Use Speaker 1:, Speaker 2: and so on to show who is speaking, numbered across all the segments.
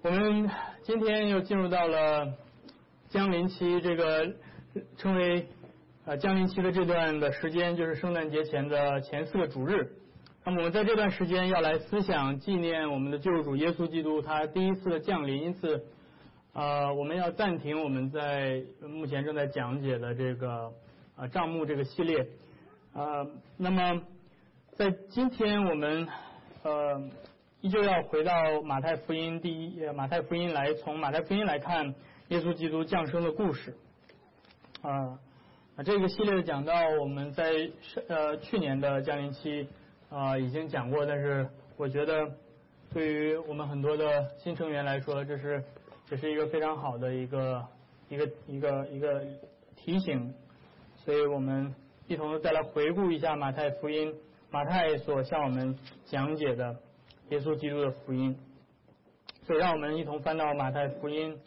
Speaker 1: 我们今天又进入到了降临期，这个称为呃降临期的这段的时间，就是圣诞节前的前四个主日。那么我们在这段时间要来思想纪念我们的救主耶稣基督他第一次的降临，因此呃我们要暂停我们在目前正在讲解的这个呃账目这个系列。呃，那么在今天我们呃。依旧要回到马太福音第一，马太福音来从马太福音来看耶稣基督降生的故事。啊，这个系列的讲到我们在呃去年的降临期啊已经讲过，但是我觉得对于我们很多的新成员来说，这是这是一个非常好的一个一个一个一个提醒，所以我们一同再来回顾一下马太福音，马太所向我们讲解的。耶稣基督的福音，所以让我们一同翻到马太福音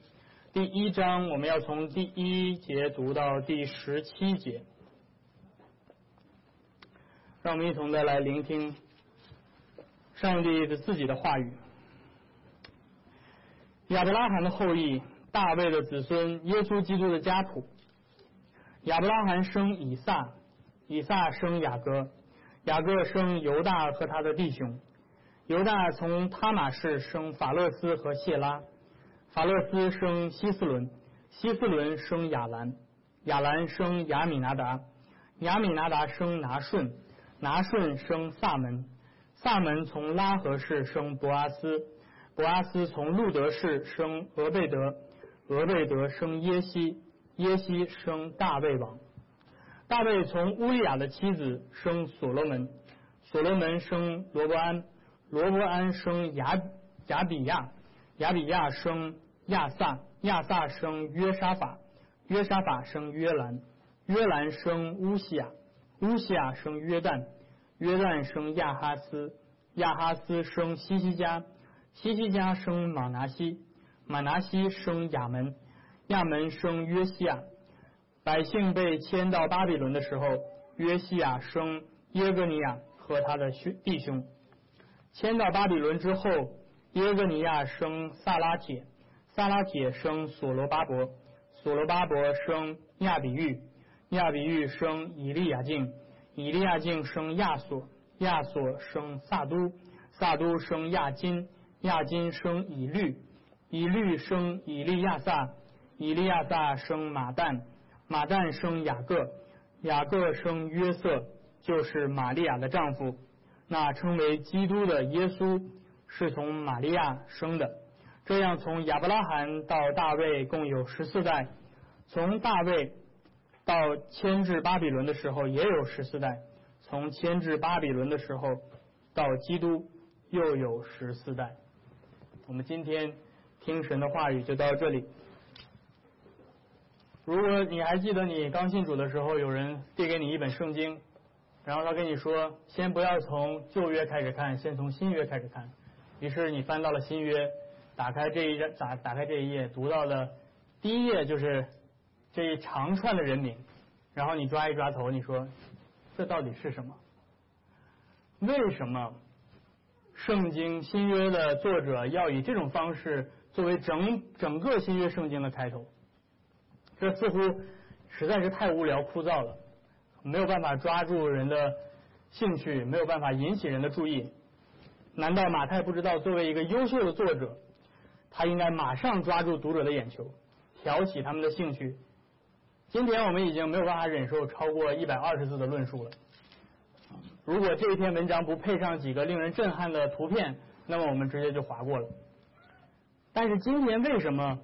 Speaker 1: 第一章，我们要从第一节读到第十七节。让我们一同的来聆听上帝的自己的话语。亚伯拉罕的后裔，大卫的子孙，耶稣基督的家谱。亚伯拉罕生以撒，以撒生雅各，雅各生犹大和他的弟兄。犹大从他马氏生法勒斯和谢拉，法勒斯生希斯伦，希斯伦生亚兰，亚兰生亚米拿达，亚米拿达生拿顺，拿顺生萨门，萨门从拉合氏生博阿斯，博阿斯从路德氏生俄贝德，俄贝德生耶西，耶西生大卫王，大卫从乌利亚的妻子生所罗门，所罗门生罗伯安。罗伯安生亚亚比亚，亚比亚生亚萨，亚萨生约沙法，约沙法生约兰，约兰生乌西亚，乌西亚生约旦，约旦生亚哈斯，亚哈斯生西西加，西西加生马拿西，马拿西生亚门，亚门生约西亚。百姓被迁到巴比伦的时候，约西亚生耶格尼亚和他的兄弟兄。迁到巴比伦之后，耶格尼亚生萨拉铁，萨拉铁生所罗巴伯，所罗巴伯生亚比玉，亚比玉生以利亚敬，以利亚敬生亚索，亚索生萨都，萨都生亚金，亚金生以律，以律生以利亚撒，以利亚撒生马旦，马旦生雅各，雅各生约瑟，就是玛利亚的丈夫。那称为基督的耶稣是从玛利亚生的，这样从亚伯拉罕到大卫共有十四代，从大卫到迁至巴比伦的时候也有十四代，从迁至巴比伦的时候到基督又有十四代。我们今天听神的话语就到这里。如果你还记得你刚信主的时候，有人递给你一本圣经。然后他跟你说，先不要从旧约开始看，先从新约开始看。于是你翻到了新约，打开这一页，打打开这一页，读到的第一页就是这一长串的人名。然后你抓一抓头，你说这到底是什么？为什么圣经新约的作者要以这种方式作为整整个新约圣经的开头？这似乎实在是太无聊枯燥了。没有办法抓住人的兴趣，没有办法引起人的注意。难道马太不知道，作为一个优秀的作者，他应该马上抓住读者的眼球，挑起他们的兴趣？今天我们已经没有办法忍受超过一百二十字的论述了。如果这一篇文章不配上几个令人震撼的图片，那么我们直接就划过了。但是今天为什么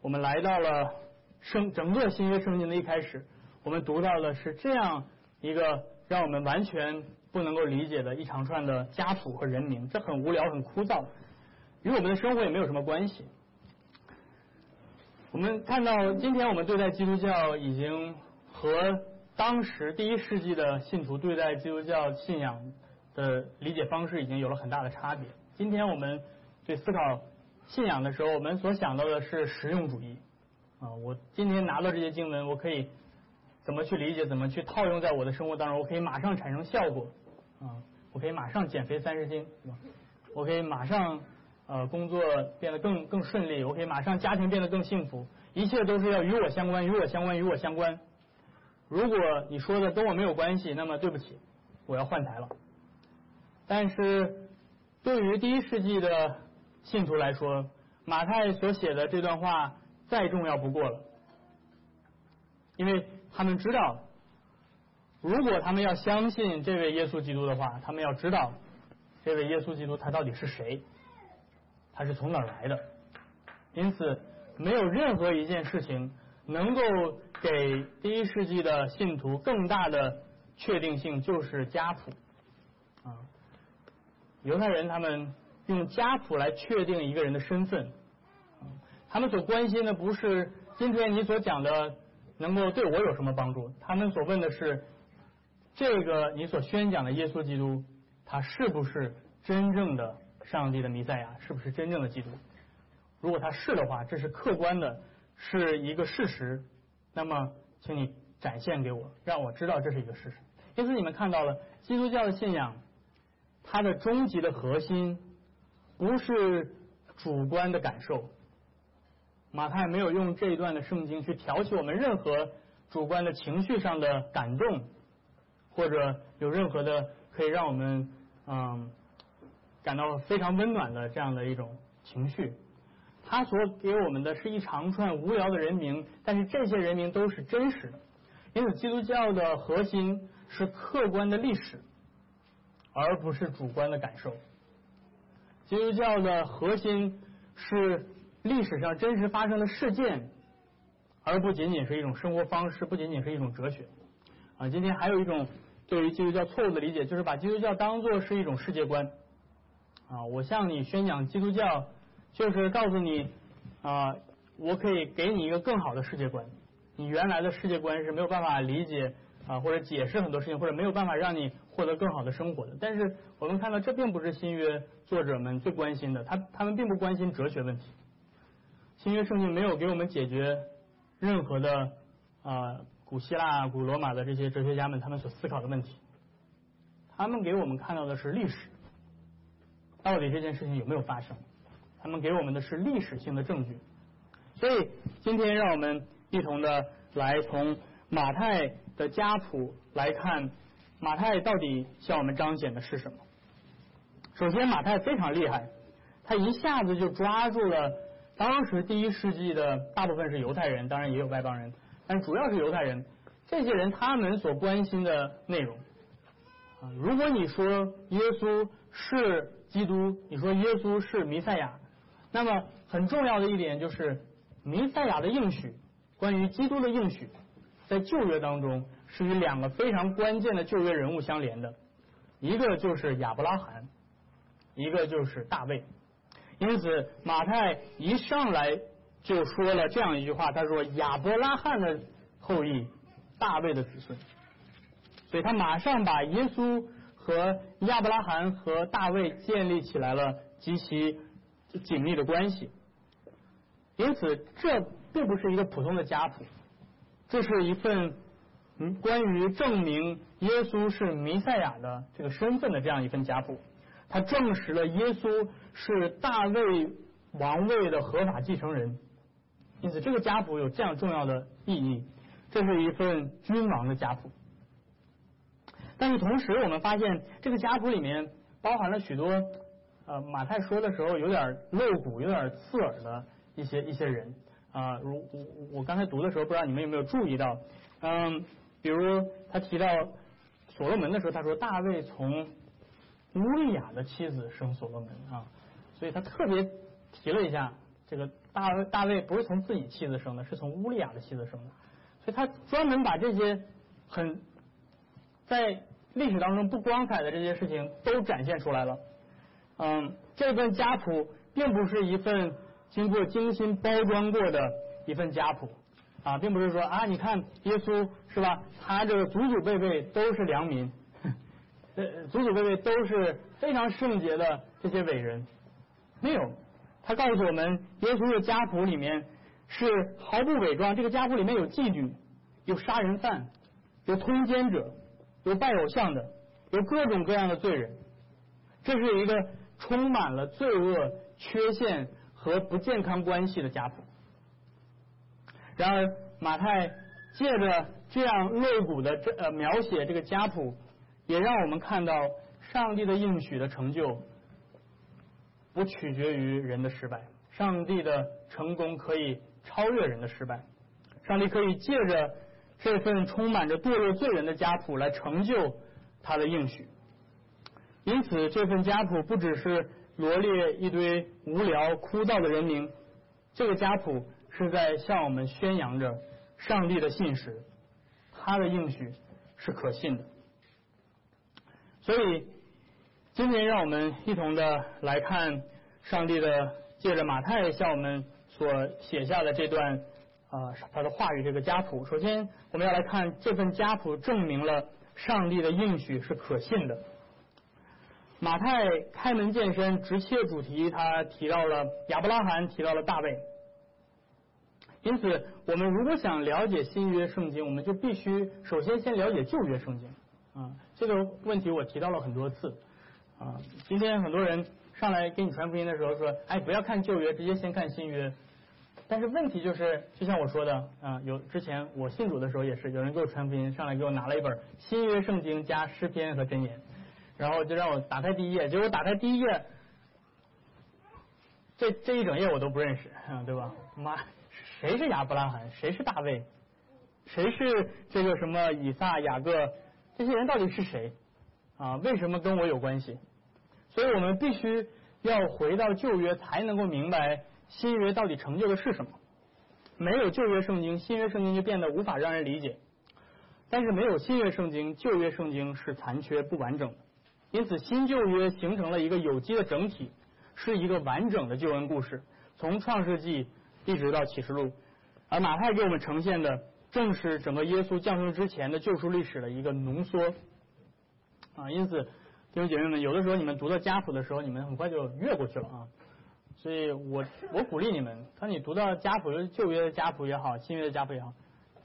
Speaker 1: 我们来到了圣整个新约圣经的一开始？我们读到的是这样一个让我们完全不能够理解的一长串的家谱和人名，这很无聊、很枯燥，与我们的生活也没有什么关系。我们看到今天我们对待基督教已经和当时第一世纪的信徒对待基督教信仰的理解方式已经有了很大的差别。今天我们对思考信仰的时候，我们所想到的是实用主义啊。我今天拿到这些经文，我可以。怎么去理解？怎么去套用在我的生活当中？我可以马上产生效果啊！我可以马上减肥三十斤，我可以马上呃工作变得更更顺利，我可以马上家庭变得更幸福，一切都是要与我相关，与我相关，与我相关。如果你说的跟我没有关系，那么对不起，我要换台了。但是对于第一世纪的信徒来说，马太所写的这段话再重要不过了，因为他们知道，如果他们要相信这位耶稣基督的话，他们要知道这位耶稣基督他到底是谁，他是从哪儿来的。因此，没有任何一件事情能够给第一世纪的信徒更大的确定性，就是家谱啊。犹太人他们用家谱来确定一个人的身份。他们所关心的不是今天你所讲的能够对我有什么帮助，他们所问的是这个你所宣讲的耶稣基督，他是不是真正的上帝的弥赛亚，是不是真正的基督？如果他是的话，这是客观的，是一个事实。那么，请你展现给我，让我知道这是一个事实。因此，你们看到了基督教的信仰，它的终极的核心不是主观的感受。马太没有用这一段的圣经去挑起我们任何主观的情绪上的感动，或者有任何的可以让我们嗯感到非常温暖的这样的一种情绪。他所给我们的是一长串无聊的人名，但是这些人名都是真实的。因此，基督教的核心是客观的历史，而不是主观的感受。基督教的核心是。历史上真实发生的事件，而不仅仅是一种生活方式，不仅仅是一种哲学啊。今天还有一种对于基督教错误的理解，就是把基督教当做是一种世界观啊。我向你宣讲基督教，就是告诉你啊，我可以给你一个更好的世界观。你原来的世界观是没有办法理解啊，或者解释很多事情，或者没有办法让你获得更好的生活的。但是我们看到，这并不是新约作者们最关心的，他他们并不关心哲学问题。新约圣经没有给我们解决任何的啊古希腊、古罗马的这些哲学家们他们所思考的问题，他们给我们看到的是历史，到底这件事情有没有发生？他们给我们的是历史性的证据。所以今天让我们一同的来从马太的家谱来看，马太到底向我们彰显的是什么？首先，马太非常厉害，他一下子就抓住了。当时第一世纪的大部分是犹太人，当然也有外邦人，但主要是犹太人。这些人他们所关心的内容啊，如果你说耶稣是基督，你说耶稣是弥赛亚，那么很重要的一点就是弥赛亚的应许，关于基督的应许，在旧约当中是与两个非常关键的旧约人物相连的，一个就是亚伯拉罕，一个就是大卫。因此，马太一上来就说了这样一句话，他说：“亚伯拉罕的后裔，大卫的子孙。”所以他马上把耶稣和亚伯拉罕和大卫建立起来了极其紧密的关系。因此，这并不是一个普通的家谱，这是一份嗯关于证明耶稣是弥赛亚的这个身份的这样一份家谱。他证实了耶稣是大卫王位的合法继承人，因此这个家谱有这样重要的意义。这是一份君王的家谱，但是同时我们发现这个家谱里面包含了许多呃马太说的时候有点露骨、有点刺耳的一些一些人啊。如我我刚才读的时候，不知道你们有没有注意到，嗯，比如他提到所罗门的时候，他说大卫从。乌利亚的妻子生所罗门啊，所以他特别提了一下，这个大卫大卫不是从自己妻子生的，是从乌利亚的妻子生的，所以他专门把这些很在历史当中不光彩的这些事情都展现出来了。嗯，这份家谱并不是一份经过精心包装过的一份家谱啊，并不是说啊，你看耶稣是吧，他这个祖祖辈辈都是良民。呃祖祖辈辈都是非常圣洁的这些伟人，没有。他告诉我们，耶稣的家谱里面是毫不伪装。这个家谱里面有妓女，有杀人犯，有通奸者，有拜偶像的，有各种各样的罪人。这是一个充满了罪恶缺陷和不健康关系的家谱。然而，马太借着这样肋骨的这呃描写这个家谱，也让我们看到上帝的应许的成就不取决于人的失败，上帝的成功可以超越人的失败，上帝可以借着这份充满着堕落罪人的家谱来成就他的应许。因此，这份家谱不只是罗列一堆无聊枯燥的人名，这个家谱。是在向我们宣扬着上帝的信实，他的应许是可信的。所以今天让我们一同的来看上帝的借着马太向我们所写下的这段啊他的话语这个家谱。首先我们要来看这份家谱证明了上帝的应许是可信的。马太开门见山直切主题，他提到了亚伯拉罕，提到了大卫。因此，我们如果想了解新约圣经，我们就必须首先先了解旧约圣经啊。这个问题我提到了很多次啊。今天很多人上来给你传福音的时候说：“哎，不要看旧约，直接先看新约。”但是问题就是，就像我说的啊，有之前我信主的时候也是，有人给我传福音，上来给我拿了一本新约圣经加诗篇和箴言，然后就让我打开第一页，结果打开第一页，这这一整页我都不认识啊，对吧？妈。谁是亚伯拉罕？谁是大卫？谁是这个什么以撒、雅各？这些人到底是谁？啊，为什么跟我有关系？所以我们必须要回到旧约，才能够明白新约到底成就的是什么。没有旧约圣经，新约圣经就变得无法让人理解。但是没有新约圣经，旧约圣经是残缺不完整的。因此，新旧约形成了一个有机的整体，是一个完整的救恩故事，从创世纪。一直到启示录，而马太给我们呈现的正是整个耶稣降生之前的救赎历史的一个浓缩啊。因此，弟兄姐妹们，有的时候你们读到家谱的时候，你们很快就越过去了啊。所以我我鼓励你们，当你读到家谱，旧约的家谱也好，新约的家谱也好，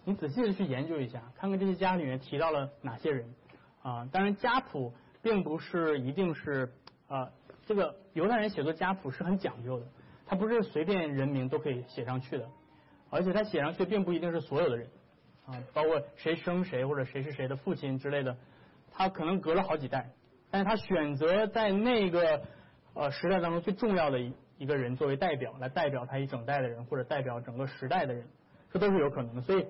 Speaker 1: 你仔细的去研究一下，看看这些家里面提到了哪些人啊。当然，家谱并不是一定是啊，这个犹太人写作家谱是很讲究的。他不是随便人名都可以写上去的，而且他写上去并不一定是所有的人啊，包括谁生谁或者谁是谁的父亲之类的，他可能隔了好几代，但是他选择在那个呃时代当中最重要的一一个人作为代表，来代表他一整代的人或者代表整个时代的人，这都是有可能的。所以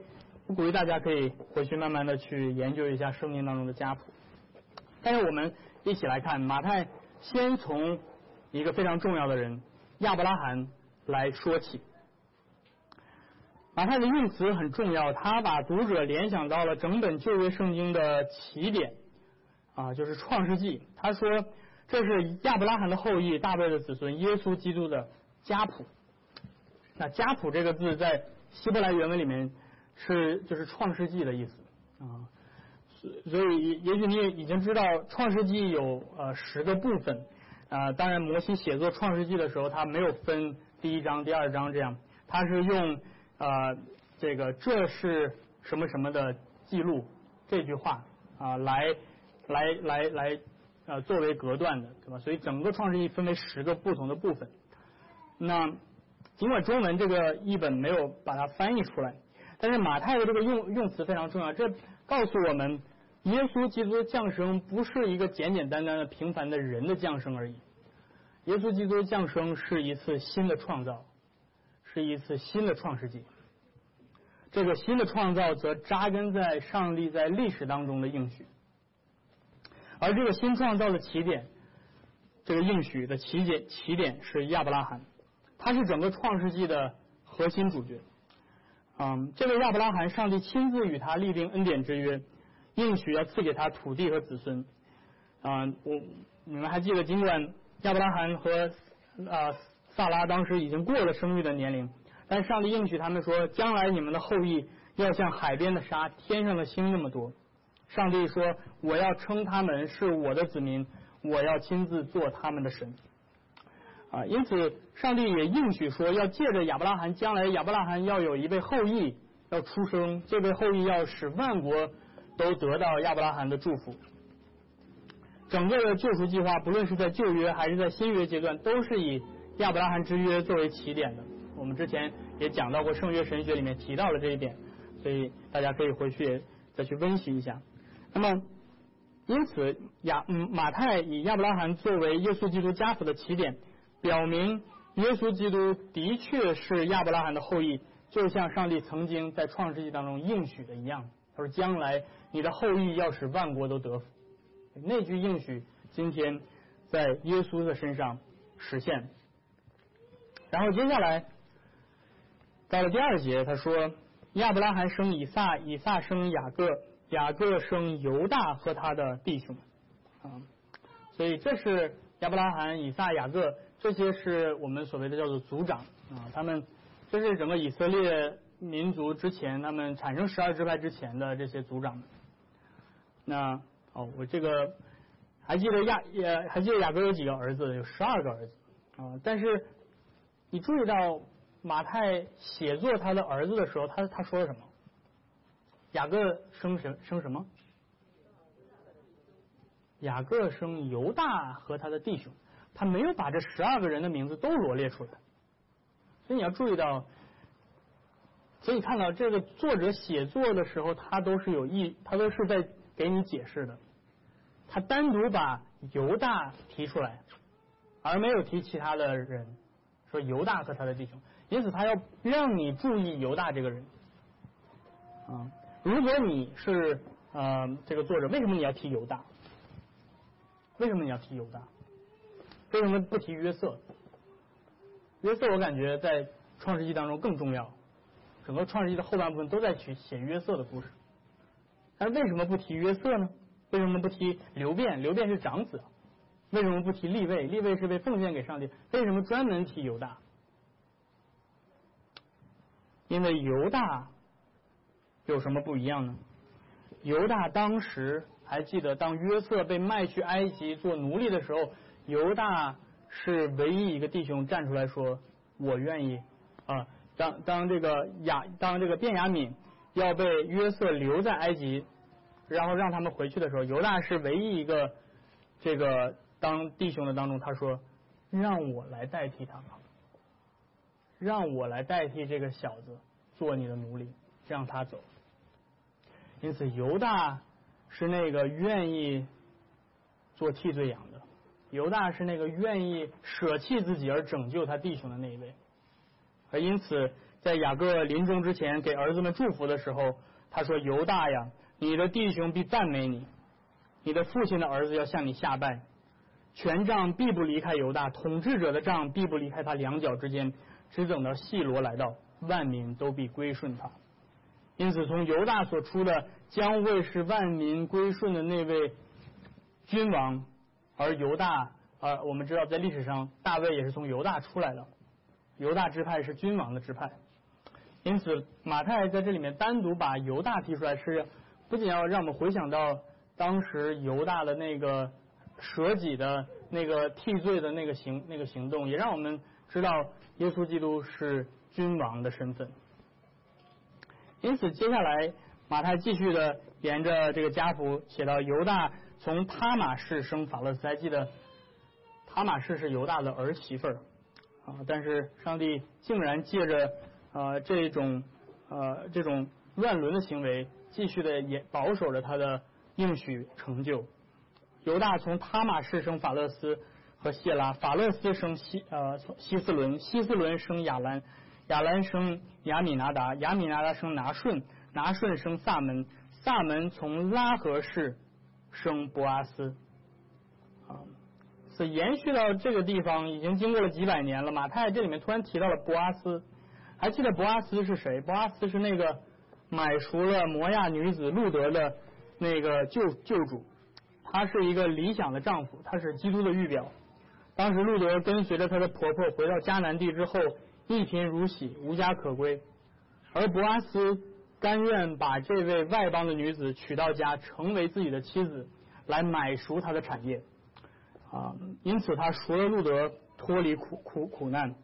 Speaker 1: 我鼓励大家可以回去慢慢的去研究一下圣经当中的家谱。但是我们一起来看马太，先从一个非常重要的人。亚伯拉罕来说起，马太的用词很重要，他把读者联想到了整本旧约圣经的起点啊，就是创世纪。他说这是亚伯拉罕的后裔，大卫的子孙，耶稣基督的家谱。那家谱这个字在希伯来原文里面是就是创世纪的意思啊，所以也许你也已经知道创世纪有呃十个部分。啊，当然，摩西写作《创世纪》的时候，他没有分第一章、第二章这样，他是用啊这个这是什么什么的记录这句话啊来来来来呃作为隔断的，对吧？所以整个《创世纪》分为十个不同的部分。那尽管中文这个译本没有把它翻译出来，但是马太的这个用用词非常重要，这告诉我们。耶稣基督的降生不是一个简简单单的平凡的人的降生而已，耶稣基督的降生是一次新的创造，是一次新的创世纪。这个新的创造则扎根在上帝在历史当中的应许，而这个新创造的起点，这个应许的起点起点是亚伯拉罕，他是整个创世纪的核心主角。嗯，这位亚伯拉罕，上帝亲自与他立定恩典之约。应许要赐给他土地和子孙啊！我你们还记得，尽管亚伯拉罕和啊萨拉当时已经过了生育的年龄，但上帝应许他们说，将来你们的后裔要像海边的沙、天上的星那么多。上帝说，我要称他们是我的子民，我要亲自做他们的神啊！因此，上帝也应许说，要借着亚伯拉罕，将来亚伯拉罕要有一位后裔要出生，这位后裔要使万国。都得到亚伯拉罕的祝福。整个的救赎计划，不论是在旧约还是在新约阶段，都是以亚伯拉罕之约作为起点的。我们之前也讲到过圣约神学里面提到了这一点，所以大家可以回去再去温习一下。那么，因此亚嗯马太以亚伯拉罕作为耶稣基督家谱的起点，表明耶稣基督的确是亚伯拉罕的后裔，就像上帝曾经在创世纪当中应许的一样。他说：“将来你的后裔要使万国都得福。”那句应许今天在耶稣的身上实现。然后接下来到了第二节，他说：“亚伯拉罕生以撒，以撒生雅各，雅各生犹大和他的弟兄。”啊，所以这是亚伯拉罕、以撒、雅各，这些是我们所谓的叫做族长啊，他们这是整个以色列。民族之前，他们产生十二支派之前的这些族长，那哦，我这个还记得亚也还记得雅各有几个儿子？有十二个儿子啊。但是你注意到马太写作他的儿子的时候，他他说了什么？雅各生什生什么？雅各生犹大和他的弟兄，他没有把这十二个人的名字都罗列出来。所以你要注意到。所以看到这个作者写作的时候，他都是有意，他都是在给你解释的。他单独把犹大提出来，而没有提其他的人，说犹大和他的弟兄。因此，他要让你注意犹大这个人。啊，如果你是呃这个作者，为什么你要提犹大？为什么你要提犹大？为什么不提约瑟？约瑟我感觉在创世纪当中更重要。整个创世纪的后半部分都在去写约瑟的故事，但为什么不提约瑟呢？为什么不提刘辩？刘辩是长子，为什么不提立位？立位是被奉献给上帝，为什么专门提犹大？因为犹大有什么不一样呢？犹大当时还记得，当约瑟被卖去埃及做奴隶的时候，犹大是唯一一个弟兄站出来说：“我愿意啊。”当当这个雅当这个卞雅敏要被约瑟留在埃及，然后让他们回去的时候，犹大是唯一一个这个当弟兄的当中，他说：“让我来代替他吧，让我来代替这个小子做你的奴隶，让他走。”因此，犹大是那个愿意做替罪羊的，犹大是那个愿意舍弃自己而拯救他弟兄的那一位。而因此，在雅各临终之前给儿子们祝福的时候，他说：“犹大呀，你的弟兄必赞美你，你的父亲的儿子要向你下拜，权杖必不离开犹大，统治者的杖必不离开他两脚之间，只等到细罗来到，万民都必归顺他。因此，从犹大所出的将会是万民归顺的那位君王，而犹大，呃，我们知道在历史上大卫也是从犹大出来的。”犹大支派是君王的支派，因此马太在这里面单独把犹大提出来，是不仅要让我们回想到当时犹大的那个舍己的那个替罪的那个行那个行动，也让我们知道耶稣基督是君王的身份。因此，接下来马太继续的沿着这个家谱写到犹大从他马氏生法勒斯，还记得他马氏是犹大的儿媳妇儿。啊！但是上帝竟然借着呃这种呃这种乱伦的行为，继续的也保守着他的应许成就。犹大从他马氏生法勒斯和谢拉，法勒斯生西呃西斯伦，西斯伦生亚兰，亚兰生亚米拿达，亚米拿达生拿顺，拿顺生萨门，萨门从拉合氏生博阿斯。啊。是延续到这个地方，已经经过了几百年了。马太这里面突然提到了博阿斯，还记得博阿斯是谁？博阿斯是那个买赎了摩亚女子路德的那个救救主，他是一个理想的丈夫，他是基督的预表。当时路德跟随着他的婆婆回到迦南地之后，一贫如洗，无家可归，而博阿斯甘愿把这位外邦的女子娶到家，成为自己的妻子，来买赎他的产业。啊，因此他赎了路德脱离苦苦苦难，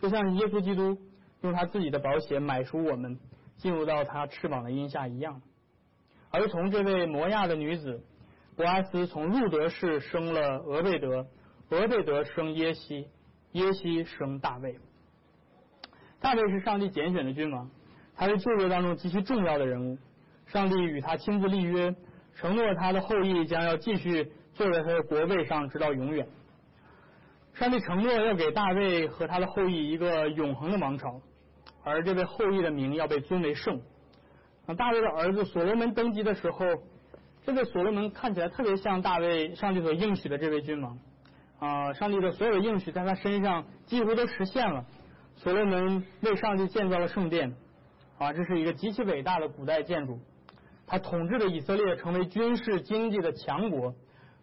Speaker 1: 就像耶稣基督用他自己的宝血买赎我们进入到他翅膀的荫下一样。而从这位摩亚的女子博阿斯从路德氏生了俄贝德，俄贝德生耶西，耶西生大卫。大卫是上帝拣选的君王，他是旧约当中极其重要的人物。上帝与他亲自立约，承诺他的后裔将要继续坐在他的国位上，直到永远。上帝承诺要给大卫和他的后裔一个永恒的王朝，而这位后裔的名要被尊为圣。啊，大卫的儿子所罗门登基的时候，这个所罗门看起来特别像大卫上帝所应许的这位君王。啊，上帝的所有应许在他身上几乎都实现了。所罗门为上帝建造了圣殿，啊，这是一个极其伟大的古代建筑。他统治的以色列成为军事经济的强国，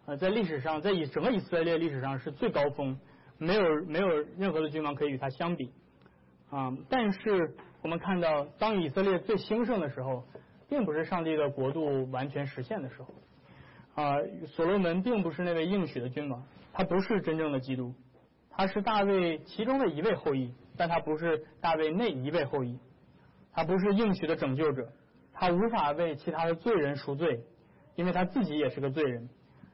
Speaker 1: 呃，在历史上，在以整个以色列历史上是最高峰，没有没有任何的君王可以与他相比。啊，但是我们看到，当以色列最兴盛的时候，并不是上帝的国度完全实现的时候。啊，所罗门并不是那位应许的君王，他不是真正的基督，他是大卫其中的一位后裔。但他不是大卫那一位后裔，他不是应许的拯救者，他无法为其他的罪人赎罪，因为他自己也是个罪人。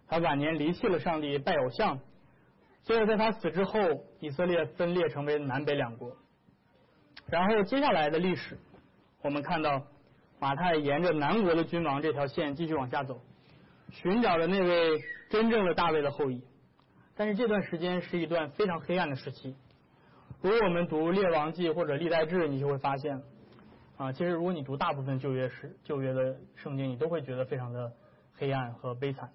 Speaker 1: 他晚年离弃了上帝，拜偶像。所以在他死之后，以色列分裂成为南北两国。然后接下来的历史，我们看到马太沿着南国的君王这条线继续往下走，寻找着那位真正的大卫的后裔。但是这段时间是一段非常黑暗的时期。如果我们读《列王记》或者《历代志》，你就会发现，啊，其实如果你读大部分旧约史、旧约的圣经，你都会觉得非常的黑暗和悲惨。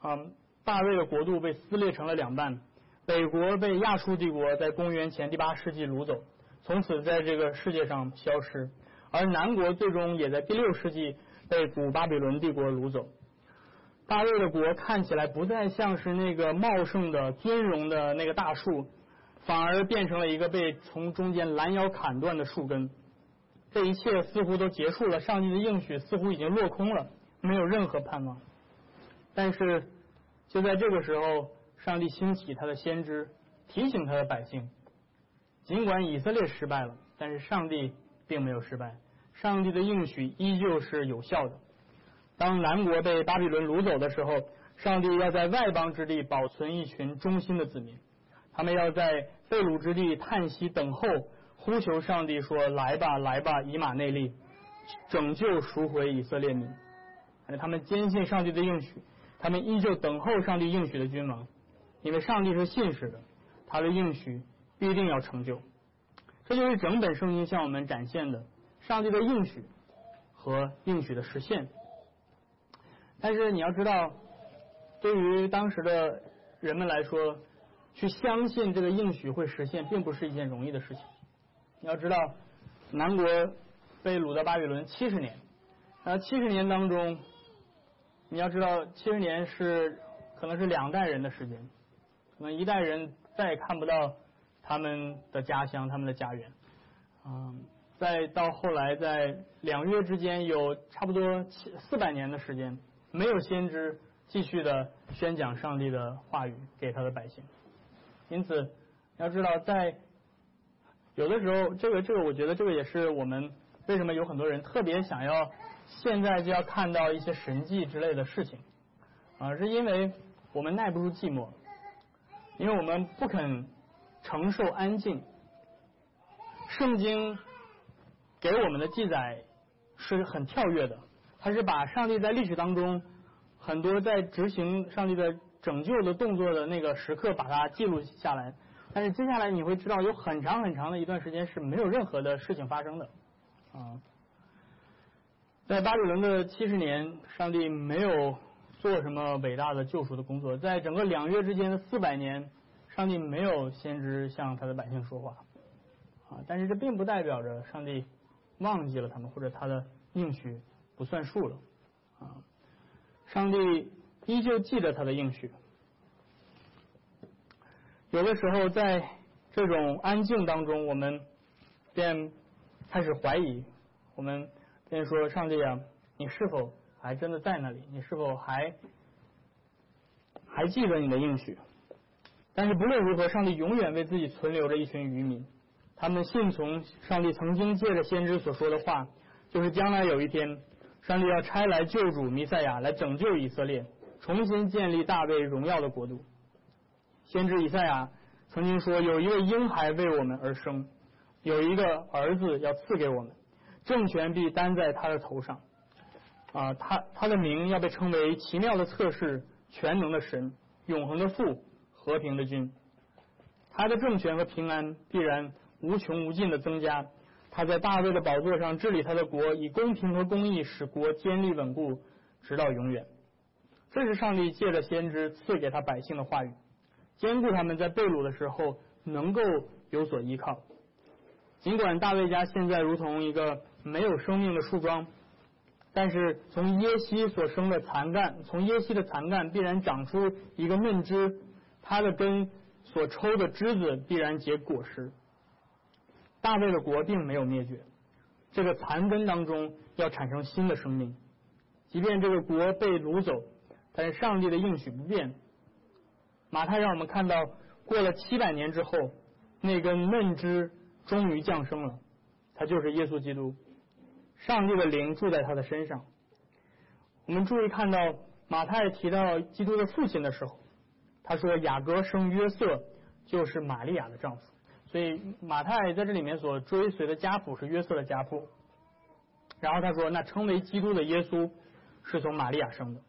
Speaker 1: 啊，大卫的国度被撕裂成了两半，北国被亚述帝国在公元前第八世纪掳走，从此在这个世界上消失；而南国最终也在第六世纪被古巴比伦帝国掳走。大卫的国看起来不再像是那个茂盛的、尊荣的那个大树。反而变成了一个被从中间拦腰砍断的树根，这一切似乎都结束了。上帝的应许似乎已经落空了，没有任何盼望。但是就在这个时候，上帝兴起他的先知，提醒他的百姓：尽管以色列失败了，但是上帝并没有失败，上帝的应许依旧是有效的。当南国被巴比伦掳走的时候，上帝要在外邦之地保存一群忠心的子民。他们要在被掳之地叹息等候，呼求上帝说：“来吧，来吧，以马内利，拯救赎回以色列民。”他们坚信上帝的应许，他们依旧等候上帝应许的君王，因为上帝是信实的，他的应许必定要成就。这就是整本圣经向我们展现的上帝的应许和应许的实现。但是你要知道，对于当时的人们来说，去相信这个应许会实现，并不是一件容易的事情。你要知道，南国被掳到巴比伦七十年，啊，七十年当中，你要知道，七十年是可能是两代人的时间，可能一代人再也看不到他们的家乡、他们的家园，嗯，再到后来，在两月之间有差不多七四百年的时间，没有先知继续的宣讲上帝的话语给他的百姓。因此，要知道，在有的时候，这个这个，我觉得这个也是我们为什么有很多人特别想要现在就要看到一些神迹之类的事情啊，是因为我们耐不住寂寞，因为我们不肯承受安静。圣经给我们的记载是很跳跃的，他是把上帝在历史当中很多在执行上帝的。拯救的动作的那个时刻，把它记录下来。但是接下来你会知道，有很长很长的一段时间是没有任何的事情发生的。啊，在巴比伦的七十年，上帝没有做什么伟大的救赎的工作。在整个两月之间的四百年，上帝没有先知向他的百姓说话。啊，但是这并不代表着上帝忘记了他们，或者他的应许不算数了。啊，上帝。依旧记得他的应许。有的时候，在这种安静当中，我们便开始怀疑，我们便说：“上帝啊，你是否还真的在那里？你是否还还记得你的应许？”但是不论如何，上帝永远为自己存留着一群渔民，他们信从上帝曾经借着先知所说的话，就是将来有一天，上帝要差来救主弥赛亚来拯救以色列。重新建立大卫荣耀的国度。先知以赛亚曾经说有一个婴孩为我们而生，有一个儿子要赐给我们，政权必担在他的头上。啊，他他的名要被称为奇妙的测试、全能的神、永恒的父、和平的君。他的政权和平安必然无穷无尽的增加。他在大卫的宝座上治理他的国，以公平和公义使国坚立稳固，直到永远。这是上帝借着先知赐给他百姓的话语，兼顾他们在被掳的时候能够有所依靠。尽管大卫家现在如同一个没有生命的树桩。但是从耶西所生的残干，从耶西的残干必然长出一个嫩枝，它的根所抽的枝子必然结果实。大卫的国并没有灭绝，这个残根当中要产生新的生命。即便这个国被掳走，但是上帝的应许不变。马太让我们看到，过了七百年之后，那根嫩枝终于降生了，它就是耶稣基督。上帝的灵住在他的身上。我们注意看到马太提到基督的父亲的时候，他说雅各生约瑟就是玛利亚的丈夫，所以马太在这里面所追随的家谱是约瑟的家谱。然后他说，那称为基督的耶稣是从玛利亚生的。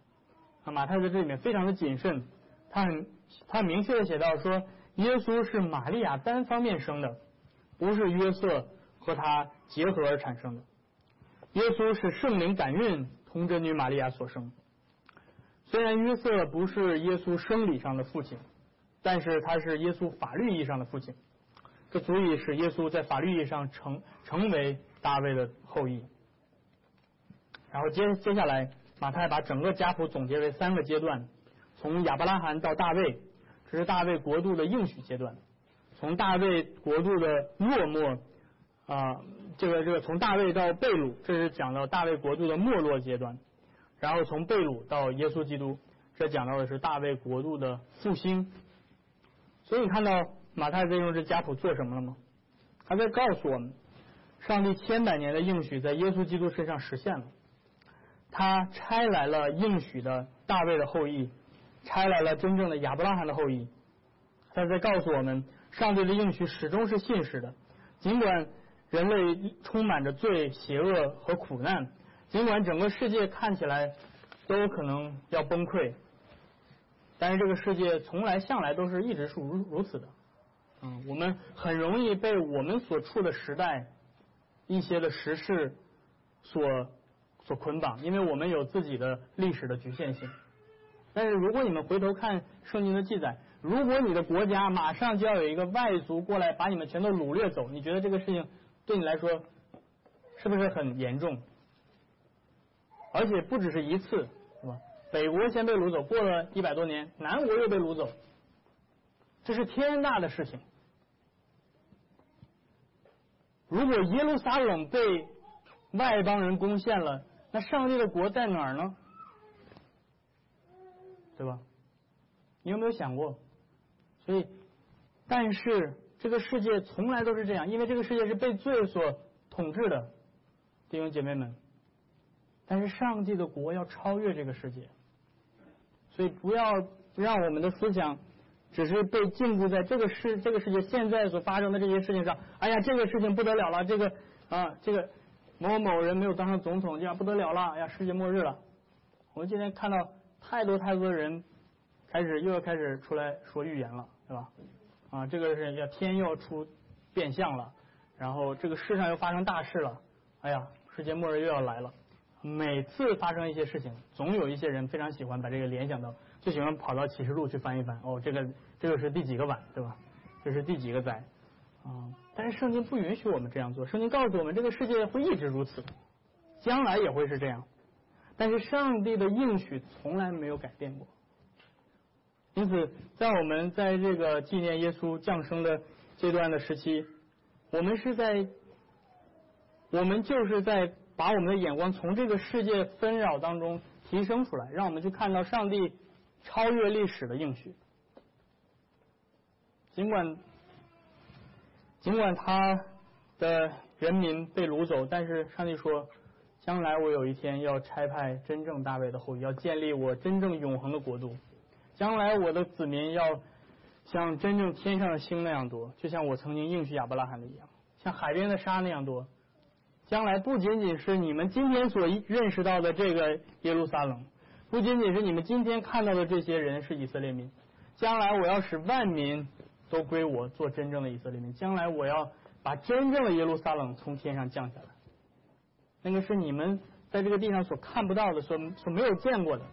Speaker 1: 啊，马太在这里面非常的谨慎，他很他明确的写到说，耶稣是玛利亚单方面生的，不是约瑟和他结合而产生的。耶稣是圣灵感孕同真女玛利亚所生。虽然约瑟不是耶稣生理上的父亲，但是他是耶稣法律意义上的父亲，这足以使耶稣在法律意义上成成为大卫的后裔。然后接接下来，马太把整个家谱总结为三个阶段：从亚伯拉罕到大卫，这是大卫国度的应许阶段；从大卫国度的落寞啊。这个这个从大卫到贝鲁，这是讲到大卫国度的没落阶段；然后从贝鲁到耶稣基督，这讲到的是大卫国度的复兴。所以你看到马太在用这家谱做什么了吗？他在告诉我们，上帝千百年的应许在耶稣基督身上实现了。他拆来了应许的大卫的后裔，拆来了真正的亚伯拉罕的后裔。他在告诉我们，上帝的应许始终是信实的，尽管。人类充满着罪、邪恶和苦难，尽管整个世界看起来都有可能要崩溃，但是这个世界从来向来都是一直是如如此的。嗯，我们很容易被我们所处的时代一些的时事所所捆绑，因为我们有自己的历史的局限性。但是如果你们回头看圣经的记载，如果你的国家马上就要有一个外族过来把你们全都掳掠走，你觉得这个事情？对你来说，是不是很严重？而且不只是一次，是吧？北国先被掳走，过了一百多年，南国又被掳走，这是天大的事情。如果耶路撒冷被外邦人攻陷了，那上帝的国在哪儿呢？对吧？你有没有想过？所以，但是。这个世界从来都是这样，因为这个世界是被罪所统治的，弟兄姐妹们。但是上帝的国要超越这个世界，所以不要让我们的思想只是被禁锢在这个世这个世界现在所发生的这些事情上。哎呀，这个事情不得了了，这个啊，这个某某人没有当上总统，这样不得了了，哎呀，世界末日了。我们今天看到太多太多的人开始又要开始出来说预言了，对吧？啊，这个是要天又要出变相了，然后这个世上又发生大事了，哎呀，世界末日又要来了。每次发生一些事情，总有一些人非常喜欢把这个联想到，就喜欢跑到启示录去翻一翻。哦，这个这个是第几个碗，对吧？这是第几个载？啊，但是圣经不允许我们这样做。圣经告诉我们，这个世界会一直如此，将来也会是这样。但是上帝的应许从来没有改变过。因此，在我们在这个纪念耶稣降生的这段的时期，我们是在，我们就是在把我们的眼光从这个世界纷扰当中提升出来，让我们去看到上帝超越历史的应许。尽管尽管他的人民被掳走，但是上帝说，将来我有一天要差派真正大卫的后裔，要建立我真正永恒的国度。将来我的子民要像真正天上的星那样多，就像我曾经应许亚伯拉罕的一样，像海边的沙那样多。将来不仅仅是你们今天所认识到的这个耶路撒冷，不仅仅是你们今天看到的这些人是以色列民，将来我要使万民都归我做真正的以色列民。将来我要把真正的耶路撒冷从天上降下来，那个是你们在这个地上所看不到的，所所没有见过的。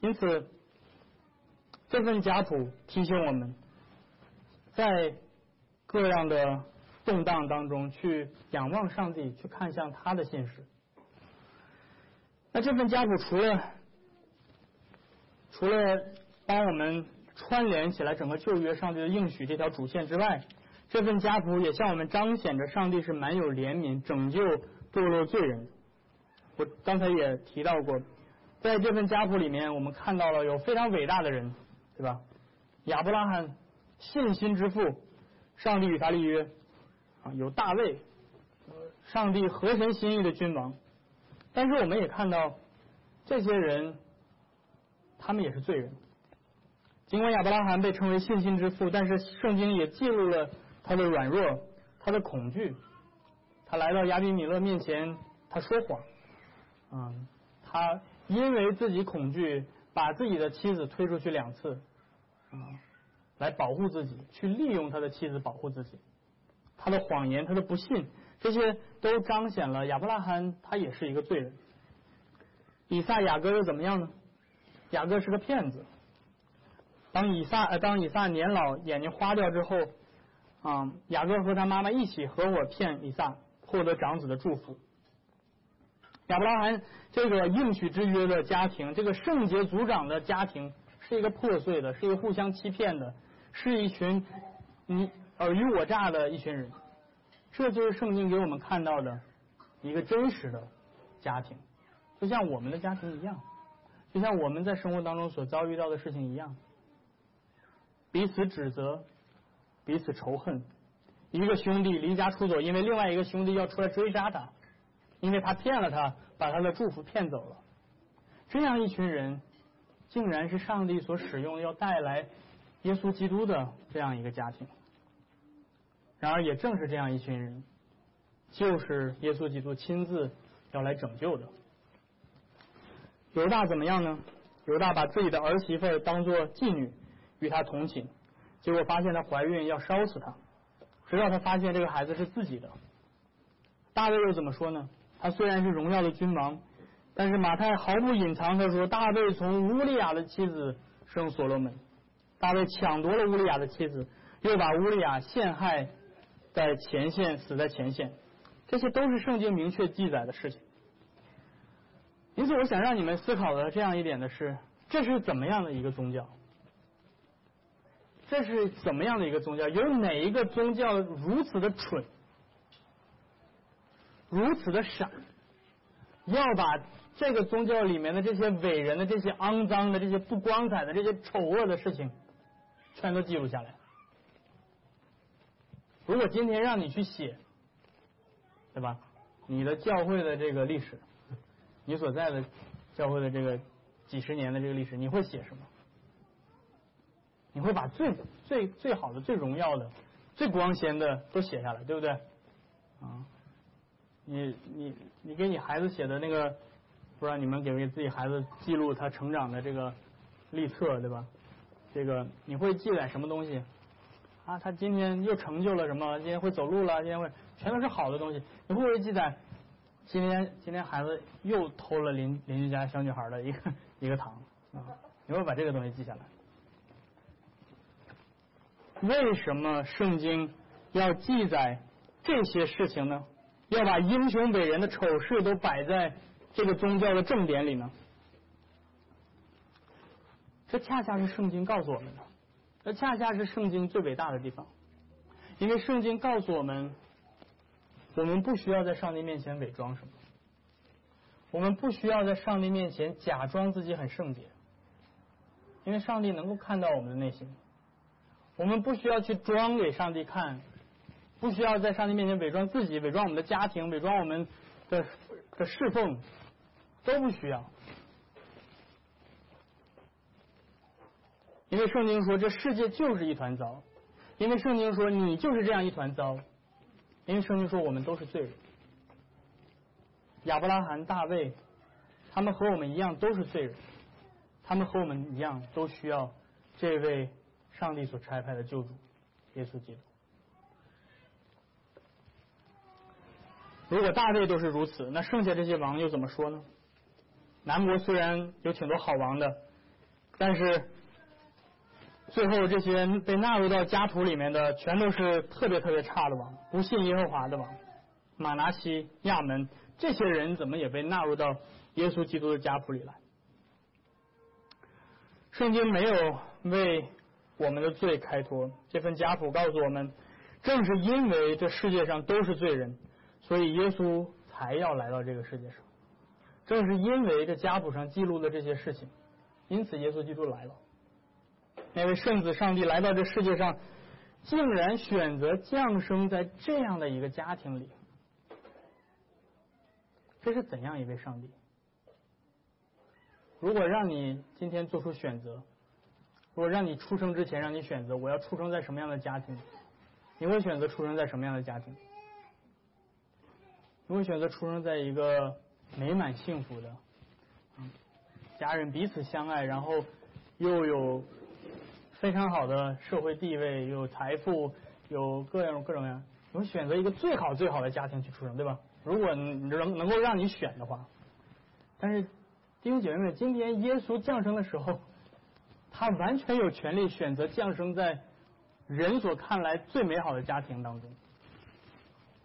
Speaker 1: 因此，这份家谱提醒我们，在各样的。动荡当中去仰望上帝，去看向他的现实。那这份家谱除了除了帮我们串联起来整个旧约上帝的应许这条主线之外，这份家谱也向我们彰显着上帝是蛮有怜悯、拯救堕落罪人。我刚才也提到过，在这份家谱里面，我们看到了有非常伟大的人，对吧？亚伯拉罕信心之父，上帝与他立约啊。有大卫，上帝合神心意的君王，但是我们也看到这些人，他们也是罪人。尽管亚伯拉罕被称为信心之父，但是圣经也记录了他的软弱，他的恐惧。他来到亚比米勒面前，他说谎，嗯，他因为自己恐惧，把自己的妻子推出去两次，啊，来保护自己，去利用他的妻子保护自己。他的谎言，他的不信，这些都彰显了亚伯拉罕他也是一个罪人。以撒、雅各又怎么样呢？雅各是个骗子。当以撒呃，当以撒年老眼睛花掉之后，啊，雅各和他妈妈一起合伙骗以撒，获得长子的祝福。亚伯拉罕这个应许之约的家庭，这个圣洁族长的家庭，是一个破碎的，是一个互相欺骗的，是一群你。尔虞我诈的一群人，这就是圣经给我们看到的一个真实的家庭，就像我们的家庭一样，就像我们在生活当中所遭遇到的事情一样，彼此指责，彼此仇恨，一个兄弟离家出走，因为另外一个兄弟要出来追杀他，因为他骗了他，把他的祝福骗走了，这样一群人，竟然是上帝所使用要带来耶稣基督的这样一个家庭。然而，也正是这样一群人，就是耶稣基督亲自要来拯救的。犹大怎么样呢？犹大把自己的儿媳妇当做妓女，与他同寝，结果发现她怀孕，要烧死她，直到他发现这个孩子是自己的。大卫又怎么说呢？他虽然是荣耀的君王，但是马太毫不隐藏他说，大卫从乌利亚的妻子生所罗门，大卫抢夺了乌利亚的妻子，又把乌利亚陷害。在前线死在前线，这些都是圣经明确记载的事情。因此，我想让你们思考的这样一点的是：这是怎么样的一个宗教？这是怎么样的一个宗教？有哪一个宗教如此的蠢，如此的傻，要把这个宗教里面的这些伟人的、这些肮脏的、这些不光彩的、这些丑恶的事情，全都记录下来？如果今天让你去写，对吧？你的教会的这个历史，你所在的教会的这个几十年的这个历史，你会写什么？你会把最最最好的、最荣耀的、最光鲜的都写下来，对不对？啊，你你你给你孩子写的那个，不知道你们给没给自己孩子记录他成长的这个历册，对吧？这个你会记载什么东西？啊，他今天又成就了什么？今天会走路了，今天会全都是好的东西。你会不会记载今天今天孩子又偷了邻邻居家小女孩的一个一个糖啊？你会把这个东西记下来？为什么圣经要记载这些事情呢？要把英雄伟人的丑事都摆在这个宗教的正典里呢？这恰恰是圣经告诉我们的。这恰恰是圣经最伟大的地方，因为圣经告诉我们，我们不需要在上帝面前伪装什么，我们不需要在上帝面前假装自己很圣洁，因为上帝能够看到我们的内心，我们不需要去装给上帝看，不需要在上帝面前伪装自己，伪装我们的家庭，伪装我们的的侍奉，都不需要。因为圣经说这世界就是一团糟，因为圣经说你就是这样一团糟，因为圣经说我们都是罪人。亚伯拉罕、大卫，他们和我们一样都是罪人，他们和我们一样都需要这位上帝所差派的救主耶稣基督。如果大卫都是如此，那剩下这些王又怎么说呢？南国虽然有挺多好王的，但是最后这些被纳入到家谱里面的，全都是特别特别差的王，不信耶和华的王，马拿西、亚门。这些人怎么也被纳入到耶稣基督的家谱里来？圣经没有为我们的罪开脱，这份家谱告诉我们，正是因为这世界上都是罪人，所以耶稣才要来到这个世界上。正是因为这家谱上记录的这些事情，因此耶稣基督来了。那位圣子上帝来到这世界上，竟然选择降生在这样的一个家庭里。这是怎样一位上帝？如果让你今天做出选择，如果让你出生之前让你选择，我要出生在什么样的家庭？你会选择出生在什么样的家庭？你会选择出生在一个美满幸福的，嗯家人彼此相爱，然后又有非常好的社会地位，有财富，有各样各种各样，你会选择一个最好最好的家庭去出生，对吧？如果能能够让你选的话，但是弟兄姐妹们，今天耶稣降生的时候，他完全有权利选择降生在人所看来最美好的家庭当中，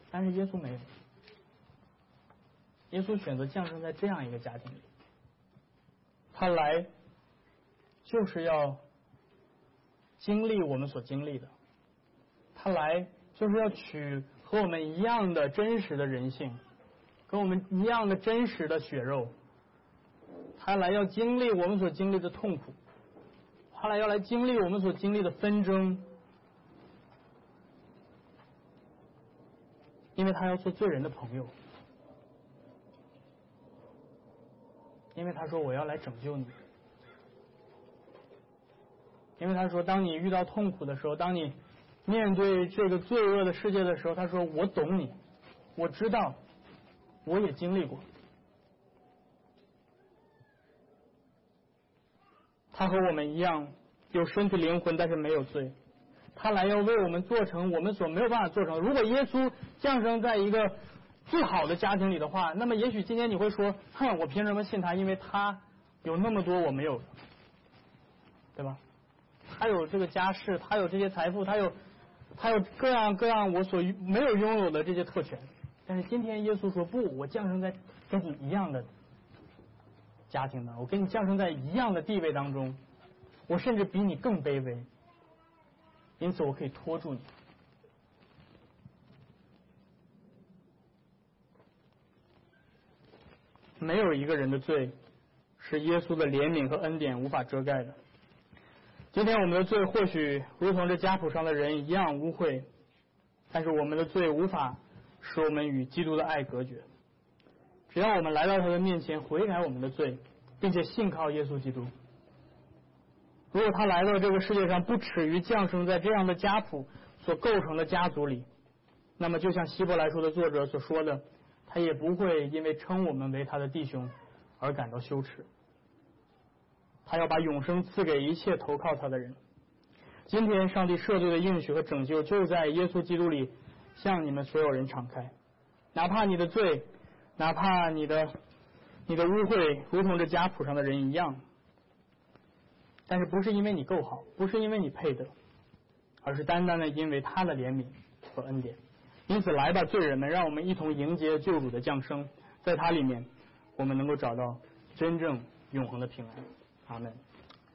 Speaker 1: 但是耶稣没有，耶稣选择降生在这样一个家庭里，他来就是要经历我们所经历的，他来就是要取。和我们一样的真实的人性，跟我们一样的真实的血肉，他来要经历我们所经历的痛苦，他来要来经历我们所经历的纷争，因为他要做罪人的朋友，因为他说我要来拯救你，因为他说当你遇到痛苦的时候，当你。面对这个罪恶的世界的时候，他说：“我懂你，我知道，我也经历过。”他和我们一样有身体灵魂，但是没有罪。他来要为我们做成我们所没有办法做成。如果耶稣降生在一个最好的家庭里的话，那么也许今天你会说：“哼，我凭什么信他？因为他有那么多我没有，对吧？他有这个家世，他有这些财富，他有。”他有各样各样我所没有拥有的这些特权，但是今天耶稣说不，我降生在跟你一样的家庭的，我跟你降生在一样的地位当中，我甚至比你更卑微，因此我可以拖住你。没有一个人的罪是耶稣的怜悯和恩典无法遮盖的。今天我们的罪或许如同这家谱上的人一样污秽，但是我们的罪无法使我们与基督的爱隔绝。只要我们来到他的面前悔改我们的罪，并且信靠耶稣基督，如果他来到这个世界上不耻于降生在这样的家谱所构成的家族里，那么就像希伯来书的作者所说的，他也不会因为称我们为他的弟兄而感到羞耻。他要把永生赐给一切投靠他的人。今天，上帝设罪的应许和拯救就在耶稣基督里向你们所有人敞开。哪怕你的罪，哪怕你的你的污秽，如同这家谱上的人一样，但是不是因为你够好，不是因为你配得，而是单单的因为他的怜悯和恩典。因此，来吧，罪人们，让我们一同迎接救主的降生，在他里面，我们能够找到真正永恒的平安。阿门